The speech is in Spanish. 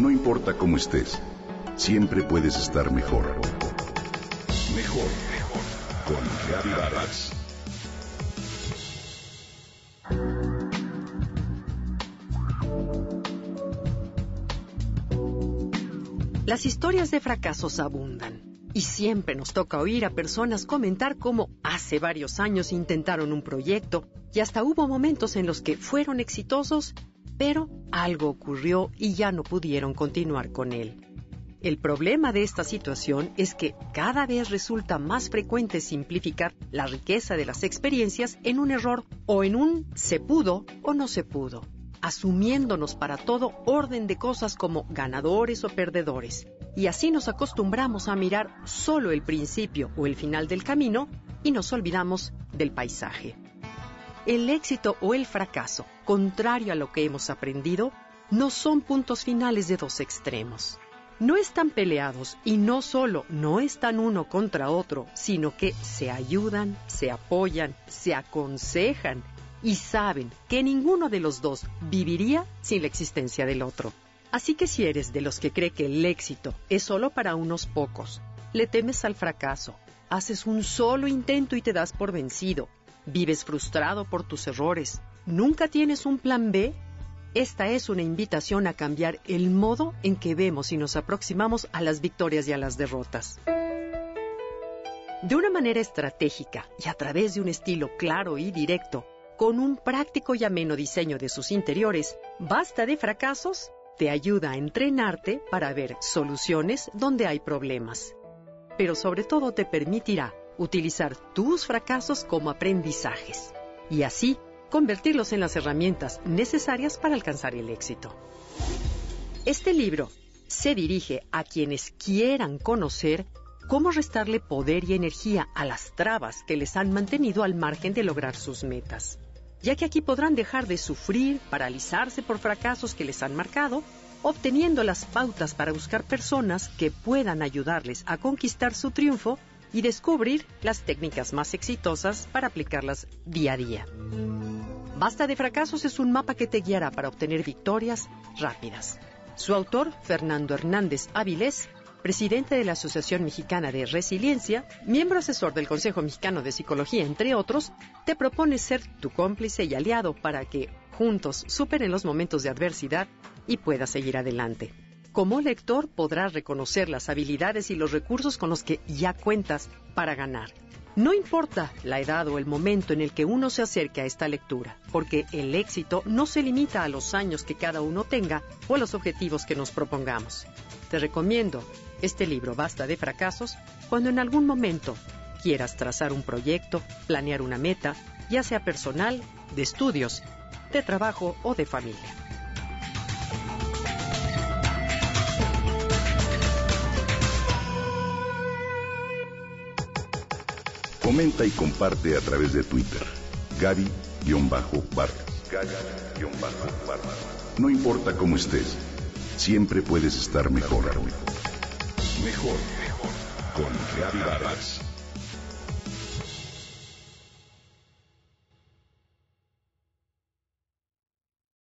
No importa cómo estés, siempre puedes estar mejor. Mejor, mejor. Con Reavivadas. Las historias de fracasos abundan. Y siempre nos toca oír a personas comentar cómo hace varios años intentaron un proyecto y hasta hubo momentos en los que fueron exitosos, pero algo ocurrió y ya no pudieron continuar con él. El problema de esta situación es que cada vez resulta más frecuente simplificar la riqueza de las experiencias en un error o en un se pudo o no se pudo, asumiéndonos para todo orden de cosas como ganadores o perdedores. Y así nos acostumbramos a mirar solo el principio o el final del camino y nos olvidamos del paisaje. El éxito o el fracaso, contrario a lo que hemos aprendido, no son puntos finales de dos extremos no están peleados y no solo no están uno contra otro, sino que se ayudan, se apoyan, se aconsejan y saben que ninguno de los dos viviría sin la existencia del otro. Así que si eres de los que cree que el éxito es solo para unos pocos, le temes al fracaso, haces un solo intento y te das por vencido, vives frustrado por tus errores, nunca tienes un plan B, esta es una invitación a cambiar el modo en que vemos y nos aproximamos a las victorias y a las derrotas. De una manera estratégica y a través de un estilo claro y directo, con un práctico y ameno diseño de sus interiores, Basta de fracasos te ayuda a entrenarte para ver soluciones donde hay problemas. Pero sobre todo te permitirá utilizar tus fracasos como aprendizajes y así convertirlos en las herramientas necesarias para alcanzar el éxito. Este libro se dirige a quienes quieran conocer cómo restarle poder y energía a las trabas que les han mantenido al margen de lograr sus metas, ya que aquí podrán dejar de sufrir, paralizarse por fracasos que les han marcado, obteniendo las pautas para buscar personas que puedan ayudarles a conquistar su triunfo y descubrir las técnicas más exitosas para aplicarlas día a día. Basta de fracasos es un mapa que te guiará para obtener victorias rápidas. Su autor, Fernando Hernández Avilés, presidente de la Asociación Mexicana de Resiliencia, miembro asesor del Consejo Mexicano de Psicología, entre otros, te propone ser tu cómplice y aliado para que juntos superen los momentos de adversidad y puedas seguir adelante. Como lector podrás reconocer las habilidades y los recursos con los que ya cuentas para ganar. No importa la edad o el momento en el que uno se acerque a esta lectura, porque el éxito no se limita a los años que cada uno tenga o a los objetivos que nos propongamos. Te recomiendo este libro Basta de fracasos cuando en algún momento quieras trazar un proyecto, planear una meta, ya sea personal, de estudios, de trabajo o de familia. Comenta y comparte a través de Twitter. Gaby-Vargas. No importa cómo estés, siempre puedes estar mejor. Mejor, mejor. Con Gaby Vargas.